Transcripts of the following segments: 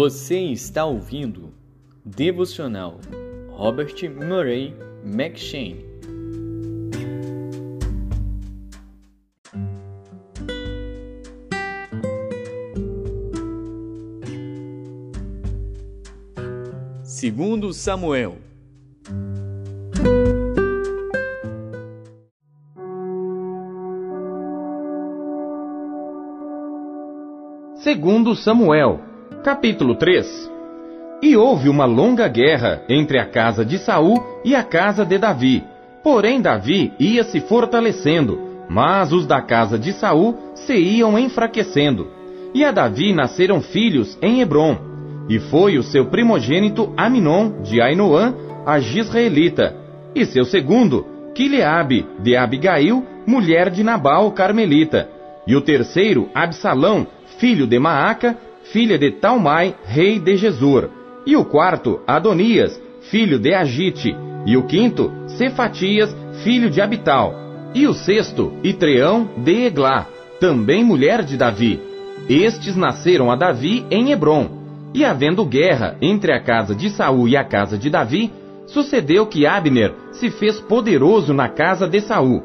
Você está ouvindo Devocional Robert Murray McShane. Segundo Samuel Segundo Samuel, capítulo 3. E houve uma longa guerra entre a casa de Saul e a casa de Davi. Porém Davi ia se fortalecendo, mas os da casa de Saul se iam enfraquecendo. E a Davi nasceram filhos em Hebron. E foi o seu primogênito Aminon de Ainoã, a Gisraelita, e seu segundo, Quileabe de Abigail, mulher de Nabal Carmelita, e o terceiro, Absalão, filho de Maaca, filha de Talmai, rei de Jesur. E o quarto, Adonias, filho de Agite. E o quinto, Cefatias, filho de Abital. E o sexto, Itreão de Eglá, também mulher de Davi. Estes nasceram a Davi em Hebron. E havendo guerra entre a casa de Saul e a casa de Davi, sucedeu que Abner se fez poderoso na casa de Saul.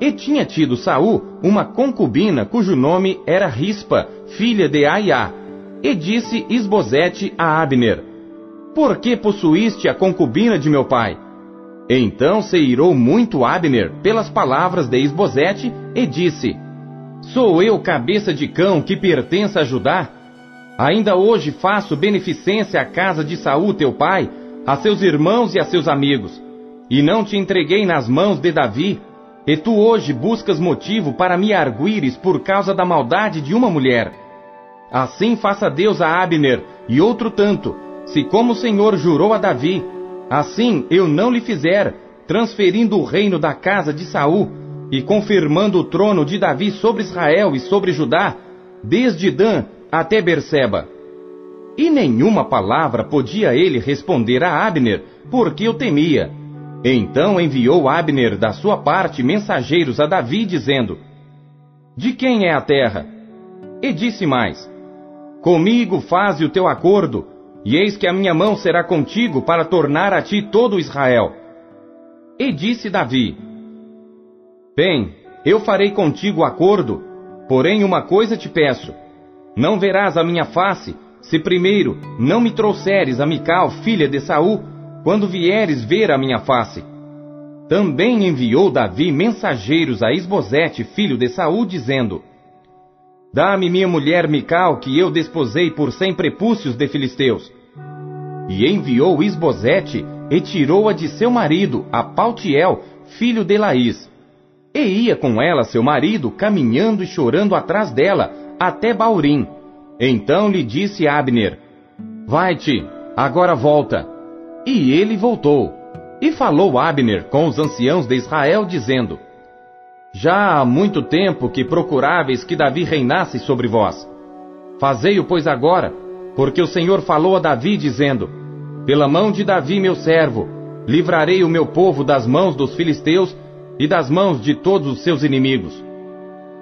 E tinha tido Saul uma concubina cujo nome era Rispa, filha de Aiá. E disse Isbosete a Abner: Por que possuíste a concubina de meu pai? Então se irou muito Abner pelas palavras de Isbosete e disse: Sou eu cabeça de cão que pertence a Judá? Ainda hoje faço beneficência à casa de Saul teu pai, a seus irmãos e a seus amigos. E não te entreguei nas mãos de Davi, e tu hoje buscas motivo para me arguires por causa da maldade de uma mulher. Assim faça Deus a Abner e outro tanto, se como o Senhor jurou a Davi, assim eu não lhe fizer, transferindo o reino da casa de Saul e confirmando o trono de Davi sobre Israel e sobre Judá, desde Dan até Berseba. E nenhuma palavra podia ele responder a Abner, porque o temia. Então enviou Abner da sua parte mensageiros a Davi, dizendo: De quem é a terra? E disse mais: Comigo faze o teu acordo, e eis que a minha mão será contigo para tornar a ti todo Israel. E disse Davi: Bem, eu farei contigo acordo, porém uma coisa te peço: não verás a minha face, se primeiro não me trouxeres a Mical, filha de Saul, quando vieres ver a minha face. Também enviou Davi mensageiros a Isbosete, filho de Saul, dizendo: Dá-me minha mulher Mical, que eu desposei por cem prepúcios de filisteus. E enviou Isbosete e tirou-a de seu marido, a Paltiel, filho de Laís. E ia com ela seu marido, caminhando e chorando atrás dela, até Baurim. Então lhe disse Abner: Vai-te, agora volta. E ele voltou. E falou Abner com os anciãos de Israel, dizendo: Já há muito tempo que procuráveis que Davi reinasse sobre vós. Fazei-o, pois, agora, porque o Senhor falou a Davi, dizendo: Pela mão de Davi, meu servo, livrarei o meu povo das mãos dos filisteus e das mãos de todos os seus inimigos.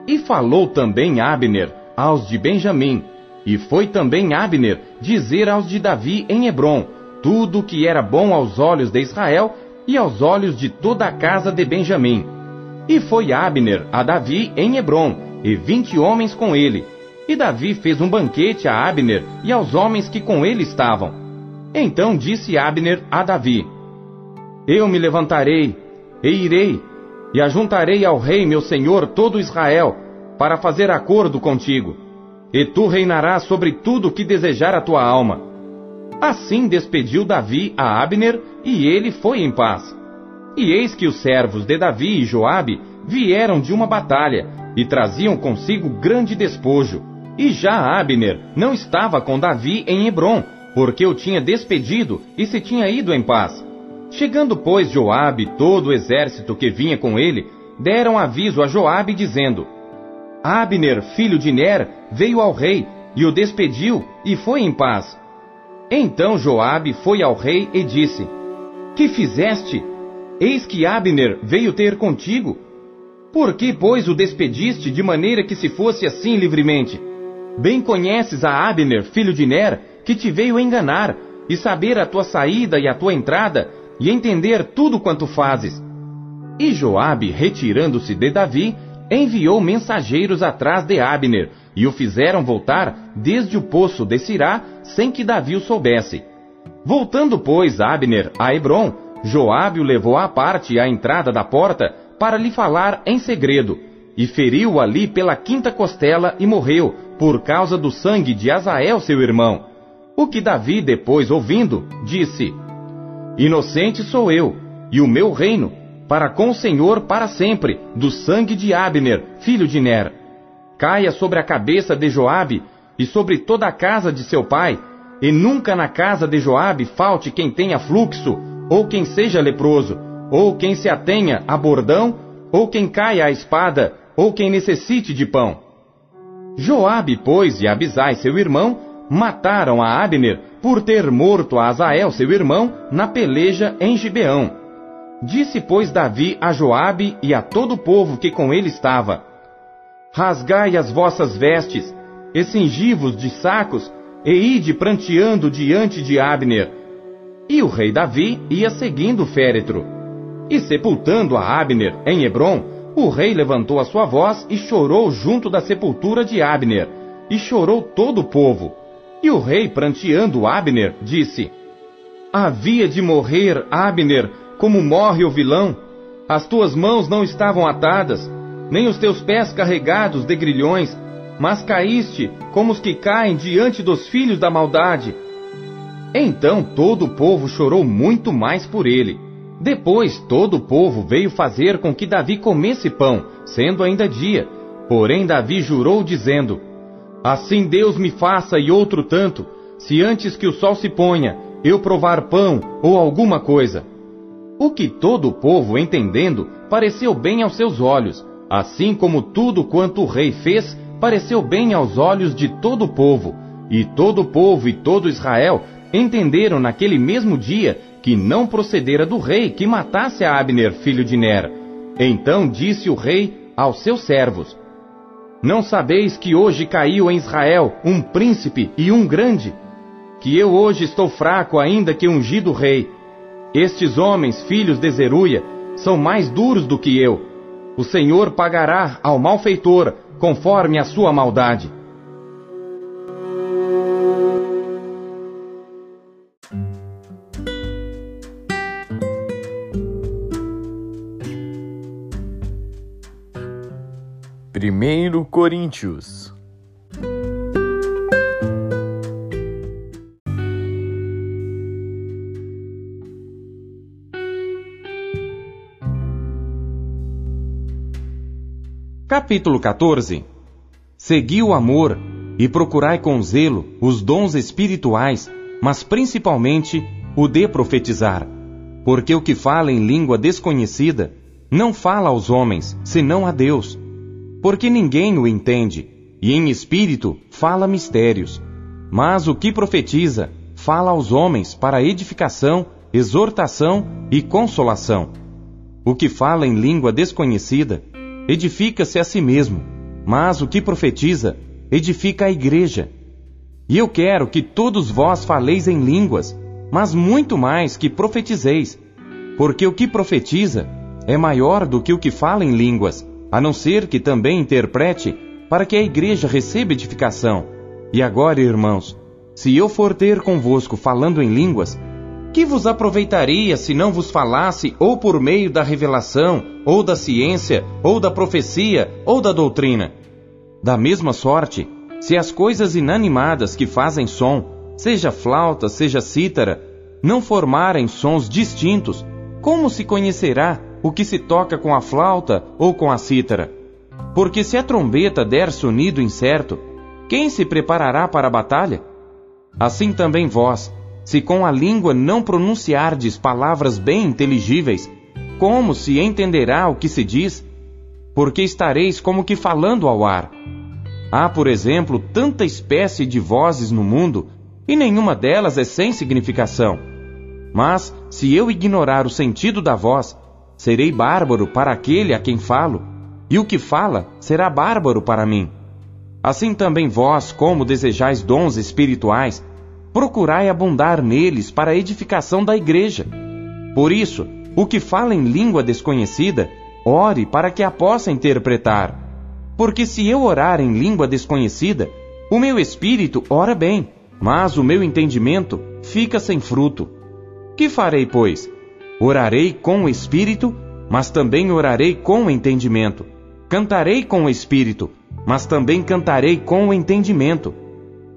E falou também Abner aos de Benjamim, e foi também Abner dizer aos de Davi em Hebron tudo o que era bom aos olhos de Israel e aos olhos de toda a casa de Benjamim. E foi Abner a Davi em Hebron, e vinte homens com ele. E Davi fez um banquete a Abner e aos homens que com ele estavam. Então disse Abner a Davi: Eu me levantarei, e irei, e ajuntarei ao rei meu senhor todo Israel, para fazer acordo contigo. E tu reinarás sobre tudo o que desejar a tua alma Assim despediu Davi a Abner, e ele foi em paz. E eis que os servos de Davi e Joabe vieram de uma batalha, e traziam consigo grande despojo. E já Abner não estava com Davi em Hebron, porque o tinha despedido e se tinha ido em paz. Chegando, pois, Joabe e todo o exército que vinha com ele, deram aviso a Joabe, dizendo: Abner, filho de Ner, veio ao rei, e o despediu, e foi em paz. Então Joabe foi ao rei e disse: Que fizeste? Eis que Abner veio ter contigo. Por que, pois, o despediste de maneira que se fosse assim livremente? Bem conheces a Abner, filho de Ner, que te veio enganar, e saber a tua saída e a tua entrada, e entender tudo quanto fazes. E Joabe, retirando-se de Davi, enviou mensageiros atrás de Abner, e o fizeram voltar desde o poço de Sirá, sem que Davi o soubesse. Voltando, pois, Abner a Hebron, Joabe o levou à parte à entrada da porta para lhe falar em segredo, e feriu ali pela quinta costela e morreu, por causa do sangue de Azael, seu irmão. O que Davi, depois ouvindo, disse: Inocente sou eu, e o meu reino, para com o Senhor para sempre, do sangue de Abner, filho de Ner. Caia sobre a cabeça de Joabe e sobre toda a casa de seu pai, e nunca na casa de Joabe falte quem tenha fluxo, ou quem seja leproso, ou quem se atenha a bordão, ou quem caia à espada, ou quem necessite de pão. Joabe, pois, e Abisai, seu irmão, mataram a Abner por ter morto a Azael, seu irmão, na peleja em Gibeão. Disse, pois, Davi a Joabe e a todo o povo que com ele estava: Rasgai as vossas vestes, e cingi-vos de sacos, e ide pranteando diante de Abner. E o rei Davi ia seguindo o féretro. E sepultando a Abner em Hebron, o rei levantou a sua voz e chorou junto da sepultura de Abner, e chorou todo o povo. E o rei, pranteando Abner, disse: Havia de morrer Abner, como morre o vilão. As tuas mãos não estavam atadas, nem os teus pés carregados de grilhões, mas caíste como os que caem diante dos filhos da maldade. Então todo o povo chorou muito mais por ele. Depois todo o povo veio fazer com que Davi comesse pão, sendo ainda dia. Porém Davi jurou, dizendo: Assim Deus me faça e outro tanto, se antes que o sol se ponha, eu provar pão ou alguma coisa. O que todo o povo, entendendo, pareceu bem aos seus olhos, assim como tudo quanto o rei fez, pareceu bem aos olhos de todo o povo. E todo o povo e todo Israel entenderam naquele mesmo dia que não procedera do rei que matasse a Abner, filho de Ner. Então disse o rei aos seus servos: não sabeis que hoje caiu em Israel um príncipe e um grande? Que eu hoje estou fraco ainda que ungido rei. Estes homens, filhos de Zeruia, são mais duros do que eu. O Senhor pagará ao malfeitor conforme a sua maldade. Primeiro Coríntios. Capítulo 14 Segui o amor e procurai com zelo os dons espirituais, mas principalmente o de profetizar. Porque o que fala em língua desconhecida não fala aos homens, senão a Deus porque ninguém o entende, e em espírito fala mistérios. Mas o que profetiza, fala aos homens para edificação, exortação e consolação. O que fala em língua desconhecida, edifica-se a si mesmo, mas o que profetiza, edifica a igreja. E eu quero que todos vós faleis em línguas, mas muito mais que profetizeis, porque o que profetiza é maior do que o que fala em línguas, a não ser que também interprete, para que a igreja receba edificação. E agora, irmãos, se eu for ter convosco falando em línguas, que vos aproveitaria se não vos falasse ou por meio da revelação, ou da ciência, ou da profecia, ou da doutrina? Da mesma sorte, se as coisas inanimadas que fazem som, seja flauta, seja cítara, não formarem sons distintos, como se conhecerá o que se toca com a flauta ou com a cítara. Porque se a trombeta der sonido incerto, quem se preparará para a batalha? Assim também vós, se com a língua não pronunciardes palavras bem inteligíveis, como se entenderá o que se diz? Porque estareis como que falando ao ar. Há, por exemplo, tanta espécie de vozes no mundo, e nenhuma delas é sem significação. Mas, se eu ignorar o sentido da voz, Serei bárbaro para aquele a quem falo, e o que fala será bárbaro para mim. Assim também vós, como desejais dons espirituais, procurai abundar neles para a edificação da igreja. Por isso, o que fala em língua desconhecida, ore para que a possa interpretar. Porque se eu orar em língua desconhecida, o meu espírito ora bem, mas o meu entendimento fica sem fruto. Que farei, pois? Orarei com o espírito, mas também orarei com o entendimento. Cantarei com o espírito, mas também cantarei com o entendimento.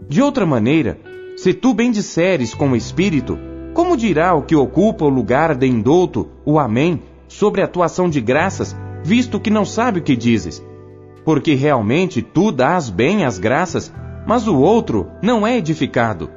De outra maneira, se tu bendisseres com o espírito, como dirá o que ocupa o lugar de indouto, o Amém, sobre a tua ação de graças, visto que não sabe o que dizes? Porque realmente tu dás bem as graças, mas o outro não é edificado.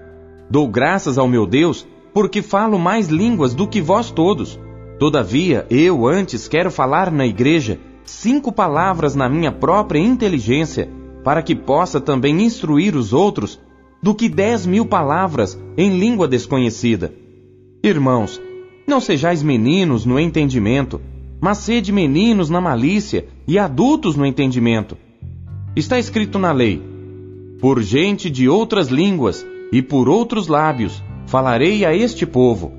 Dou graças ao meu Deus, porque falo mais línguas do que vós todos. Todavia, eu antes quero falar na igreja cinco palavras na minha própria inteligência, para que possa também instruir os outros, do que dez mil palavras em língua desconhecida. Irmãos, não sejais meninos no entendimento, mas sede meninos na malícia e adultos no entendimento. Está escrito na lei: Por gente de outras línguas e por outros lábios falarei a este povo,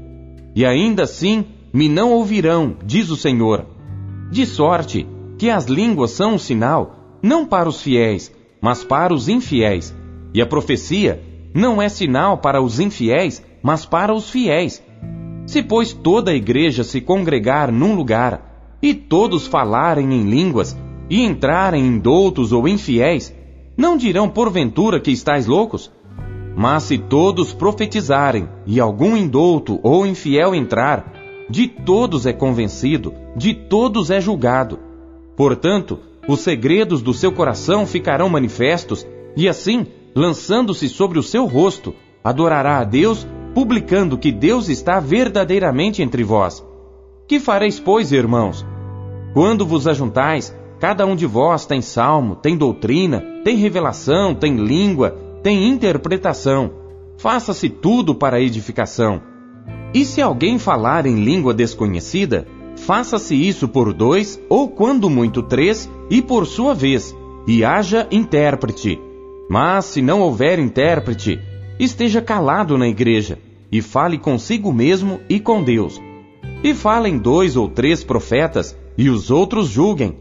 e ainda assim me não ouvirão, diz o Senhor. De sorte que as línguas são um sinal, não para os fiéis, mas para os infiéis. E a profecia não é sinal para os infiéis, mas para os fiéis. Se, pois, toda a igreja se congregar num lugar, e todos falarem em línguas, e entrarem em doutos ou infiéis, não dirão porventura que estáis loucos? Mas se todos profetizarem, e algum indouto ou infiel entrar, de todos é convencido, de todos é julgado. Portanto, os segredos do seu coração ficarão manifestos, e assim, lançando-se sobre o seu rosto, adorará a Deus publicando que Deus está verdadeiramente entre vós. Que fareis, pois, irmãos? Quando vos ajuntais, cada um de vós tem salmo, tem doutrina, tem revelação, tem língua, tem interpretação. Faça-se tudo para edificação. E se alguém falar em língua desconhecida, faça-se isso por dois, ou quando muito três, e por sua vez, e haja intérprete. Mas se não houver intérprete, esteja calado na igreja e fale consigo mesmo e com Deus. E falem dois ou três profetas e os outros julguem.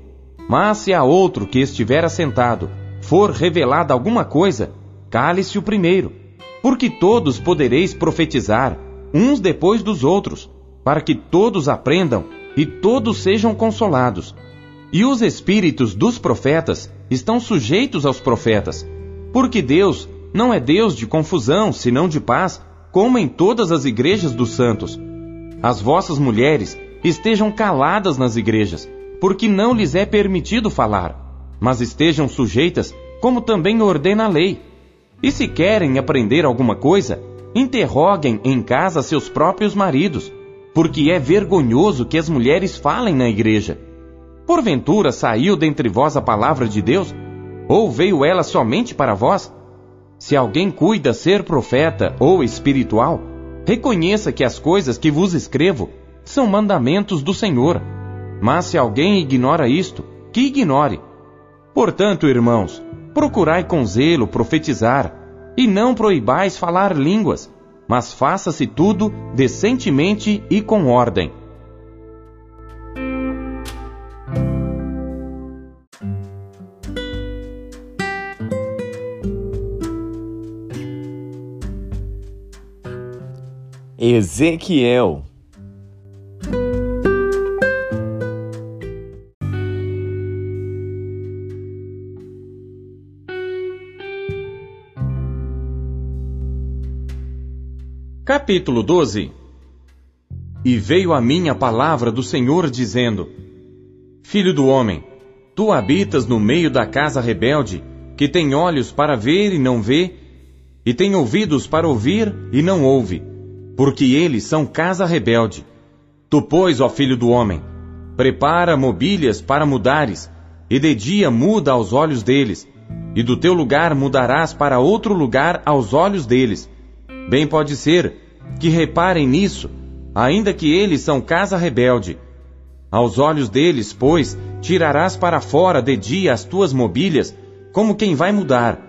Mas se a outro que estiver assentado for revelada alguma coisa, cale-se o primeiro, porque todos podereis profetizar, uns depois dos outros, para que todos aprendam e todos sejam consolados. E os espíritos dos profetas estão sujeitos aos profetas, porque Deus não é Deus de confusão, senão de paz, como em todas as igrejas dos santos. As vossas mulheres estejam caladas nas igrejas, porque não lhes é permitido falar, mas estejam sujeitas, como também ordena a lei. E se querem aprender alguma coisa, interroguem em casa seus próprios maridos, porque é vergonhoso que as mulheres falem na igreja. Porventura saiu dentre vós a palavra de Deus? Ou veio ela somente para vós? Se alguém cuida ser profeta ou espiritual, reconheça que as coisas que vos escrevo são mandamentos do Senhor. Mas se alguém ignora isto, que ignore. Portanto, irmãos, procurai com zelo profetizar, e não proibais falar línguas, mas faça-se tudo decentemente e com ordem. Ezequiel. Capítulo 12 E veio a mim a palavra do Senhor dizendo: Filho do homem, tu habitas no meio da casa rebelde, que tem olhos para ver e não vê, e tem ouvidos para ouvir e não ouve porque eles são casa rebelde. Tu, pois, ó filho do homem, prepara mobílias para mudares, e de dia muda aos olhos deles, e do teu lugar mudarás para outro lugar aos olhos deles. Bem pode ser que reparem nisso, ainda que eles são casa rebelde. Aos olhos deles, pois, tirarás para fora de dia as tuas mobílias, como quem vai mudar.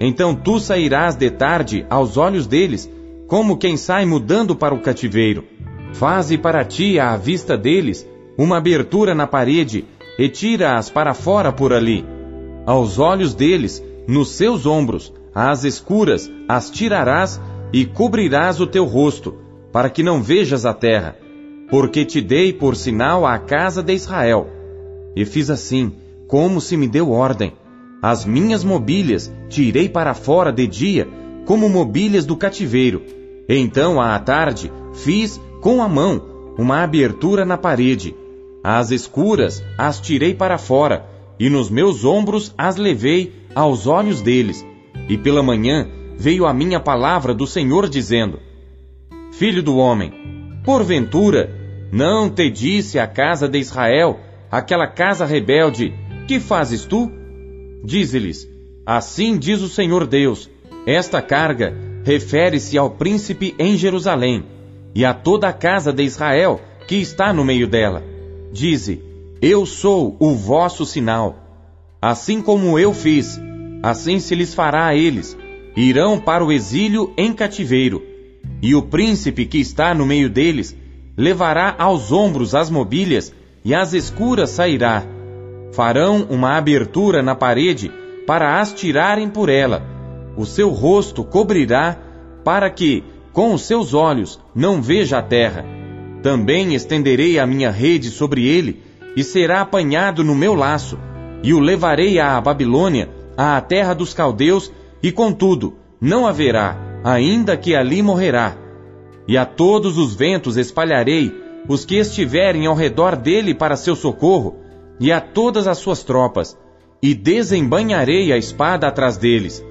Então tu sairás de tarde aos olhos deles, como quem sai mudando para o cativeiro. Faze para ti, à vista deles, uma abertura na parede e tira-as para fora por ali. Aos olhos deles, nos seus ombros, às escuras, as tirarás e cobrirás o teu rosto, para que não vejas a terra, porque te dei por sinal à casa de Israel. E fiz assim, como se me deu ordem. As minhas mobílias tirei para fora de dia, como mobílias do cativeiro. Então, à tarde, fiz com a mão uma abertura na parede. Às escuras as tirei para fora, e nos meus ombros as levei aos olhos deles. E pela manhã veio a minha palavra do Senhor dizendo: Filho do homem, porventura não te disse a casa de Israel, aquela casa rebelde, que fazes tu? Dize-lhes: Assim diz o Senhor Deus: Esta carga refere-se ao príncipe em Jerusalém e a toda a casa de Israel que está no meio dela. Dize: Eu sou o vosso sinal. Assim como eu fiz, assim se lhes fará a eles. Irão para o exílio em cativeiro. E o príncipe que está no meio deles levará aos ombros as mobílias e às escuras sairá. Farão uma abertura na parede para as tirarem por ela. O seu rosto cobrirá para que, com os seus olhos, não veja a terra também estenderei a minha rede sobre ele, e será apanhado no meu laço, e o levarei à Babilônia, à terra dos caldeus, e contudo, não haverá, ainda que ali morrerá. E a todos os ventos espalharei os que estiverem ao redor dele para seu socorro, e a todas as suas tropas, e desembanharei a espada atrás deles.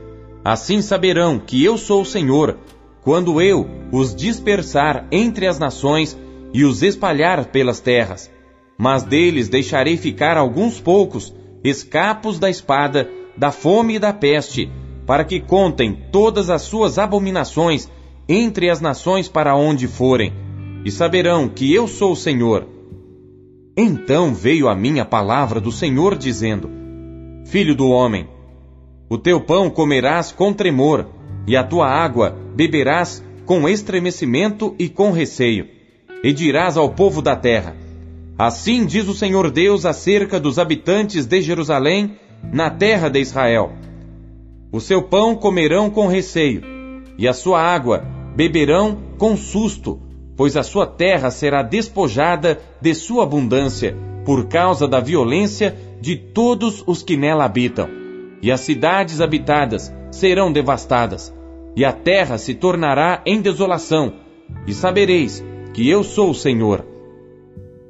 Assim saberão que eu sou o Senhor, quando eu os dispersar entre as nações e os espalhar pelas terras. Mas deles deixarei ficar alguns poucos, escapos da espada, da fome e da peste, para que contem todas as suas abominações entre as nações para onde forem, e saberão que eu sou o Senhor. Então veio a minha palavra do Senhor dizendo: Filho do homem, o teu pão comerás com tremor, e a tua água beberás com estremecimento e com receio e dirás ao povo da terra: Assim diz o Senhor Deus acerca dos habitantes de Jerusalém, na terra de Israel: O seu pão comerão com receio, e a sua água beberão com susto, pois a sua terra será despojada de sua abundância, por causa da violência de todos os que nela habitam. E as cidades habitadas serão devastadas, e a terra se tornará em desolação, e sabereis que eu sou o Senhor.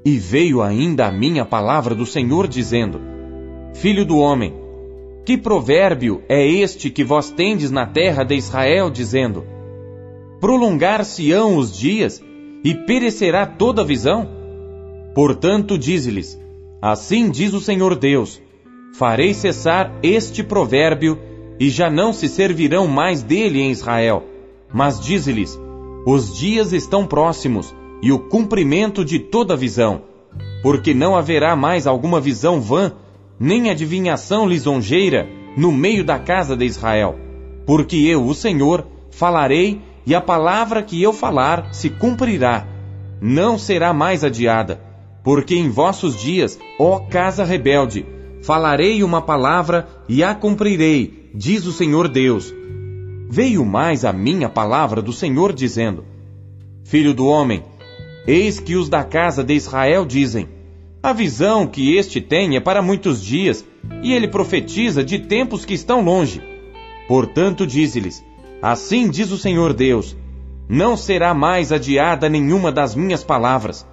E veio ainda a minha palavra do Senhor dizendo: Filho do homem, que provérbio é este que vós tendes na terra de Israel, dizendo: Prolongar-se-ão os dias e perecerá toda a visão? Portanto, dize-lhes: Assim diz o Senhor Deus: Farei cessar este provérbio e já não se servirão mais dele em Israel. Mas dize-lhes: os dias estão próximos e o cumprimento de toda visão, porque não haverá mais alguma visão vã, nem adivinhação lisonjeira no meio da casa de Israel. Porque eu, o Senhor, falarei e a palavra que eu falar se cumprirá, não será mais adiada. Porque em vossos dias, ó casa rebelde, falarei uma palavra e a cumprirei, diz o Senhor Deus veio mais a minha palavra do Senhor dizendo: Filho do homem, eis que os da casa de Israel dizem: A visão que este tem é para muitos dias, e ele profetiza de tempos que estão longe. Portanto, dize-lhes: Assim diz o Senhor Deus: Não será mais adiada nenhuma das minhas palavras,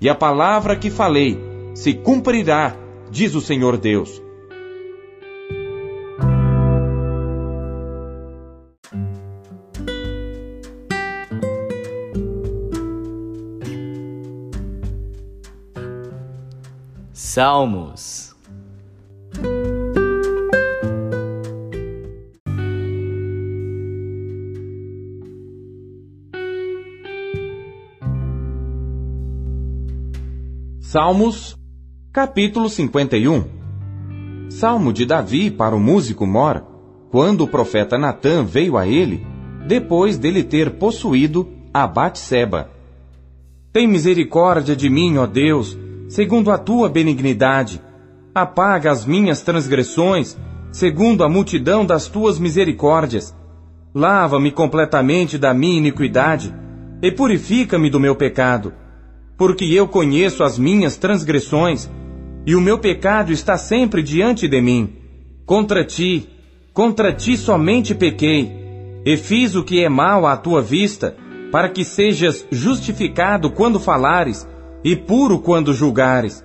e a palavra que falei se cumprirá, diz o Senhor Deus. Salmos. Salmos, capítulo 51 Salmo de Davi para o músico Mor, quando o profeta Natã veio a ele, depois dele ter possuído a Batseba. Tem misericórdia de mim, ó Deus, segundo a tua benignidade. Apaga as minhas transgressões, segundo a multidão das tuas misericórdias. Lava-me completamente da minha iniquidade e purifica-me do meu pecado, porque eu conheço as minhas transgressões e o meu pecado está sempre diante de mim. Contra ti, contra ti somente pequei, e fiz o que é mal à tua vista, para que sejas justificado quando falares, e puro quando julgares.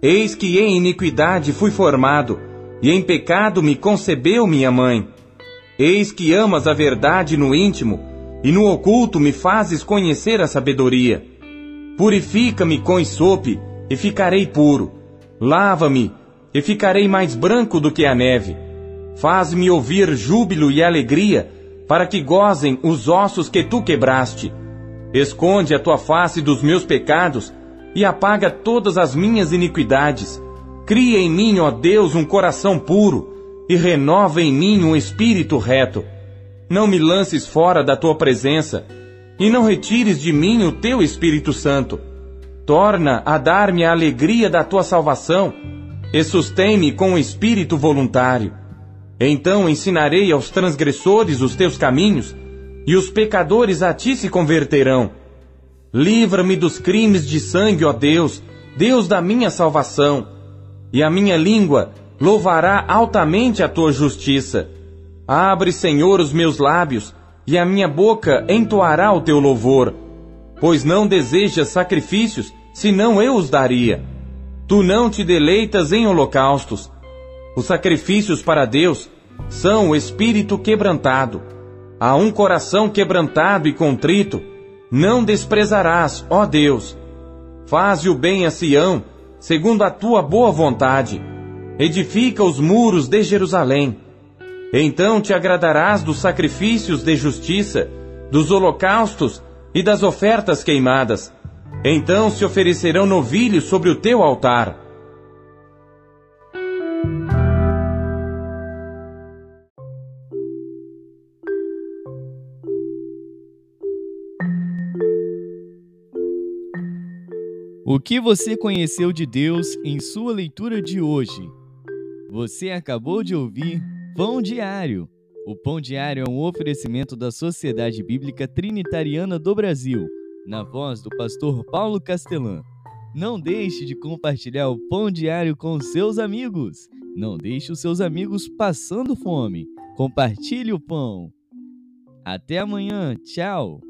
Eis que em iniquidade fui formado, e em pecado me concebeu minha mãe. Eis que amas a verdade no íntimo, e no oculto me fazes conhecer a sabedoria. Purifica-me com isope, e ficarei puro. Lava-me, e ficarei mais branco do que a neve. Faz-me ouvir júbilo e alegria, para que gozem os ossos que tu quebraste. Esconde a tua face dos meus pecados, e apaga todas as minhas iniquidades. Cria em mim, ó Deus, um coração puro, e renova em mim um espírito reto. Não me lances fora da tua presença, e não retires de mim o teu Espírito Santo. Torna a dar-me a alegria da tua salvação e sustém-me com o espírito voluntário. Então ensinarei aos transgressores os teus caminhos, e os pecadores a ti se converterão. Livra-me dos crimes de sangue, ó Deus, Deus da minha salvação, e a minha língua louvará altamente a tua justiça. Abre, Senhor, os meus lábios, e a minha boca entoará o teu louvor pois não desejas sacrifícios, senão eu os daria. Tu não te deleitas em holocaustos. Os sacrifícios para Deus são o espírito quebrantado. A um coração quebrantado e contrito, não desprezarás, ó Deus. Faze o bem a Sião, segundo a tua boa vontade. Edifica os muros de Jerusalém. Então te agradarás dos sacrifícios de justiça, dos holocaustos e das ofertas queimadas. Então se oferecerão novilhos sobre o teu altar. O que você conheceu de Deus em sua leitura de hoje? Você acabou de ouvir Pão Diário o Pão Diário é um oferecimento da Sociedade Bíblica Trinitariana do Brasil, na voz do pastor Paulo Castelã. Não deixe de compartilhar o Pão Diário com seus amigos. Não deixe os seus amigos passando fome. Compartilhe o pão. Até amanhã. Tchau.